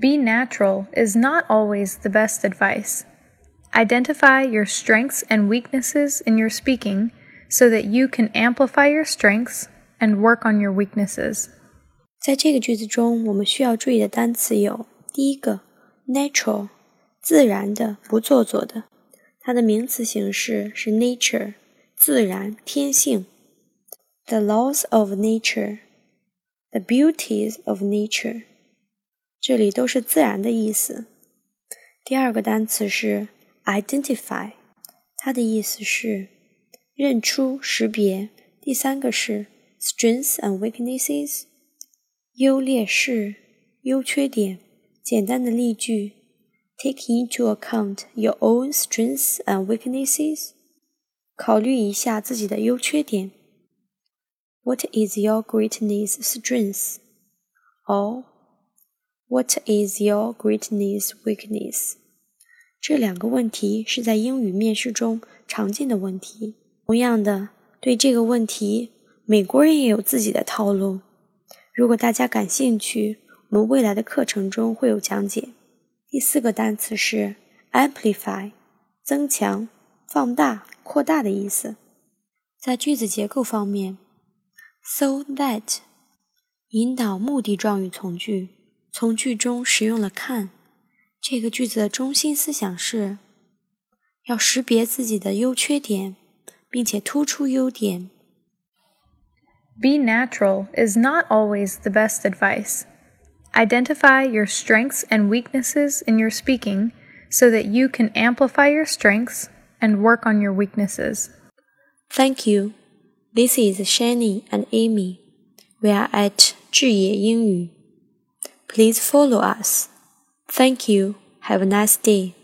Be natural is not always the best advice. Identify your strengths and weaknesses in your speaking so that you can amplify your strengths and work on your weaknesses. 在这个句子中，我们需要注意的单词有：第一个，natural，自然的，不做作的，它的名词形式是 nature，自然、天性。The laws of nature，the beauties of nature， 这里都是自然的意思。第二个单词是 identify，它的意思是认出、识别。第三个是 strengths and weaknesses。优劣势、优缺点。简单的例句：Take into account your own strengths and weaknesses。考虑一下自己的优缺点。What is your greatness strength? Or What is your greatness weakness? 这两个问题是在英语面试中常见的问题。同样的，对这个问题，美国人也有自己的套路。如果大家感兴趣，我们未来的课程中会有讲解。第四个单词是 amplify，增强、放大、扩大的意思。在句子结构方面，so that 引导目的状语从句，从句中使用了看。这个句子的中心思想是要识别自己的优缺点，并且突出优点。Be natural is not always the best advice. Identify your strengths and weaknesses in your speaking so that you can amplify your strengths and work on your weaknesses. Thank you. This is Shani and Amy. We are at 智野英语. Please follow us. Thank you. Have a nice day.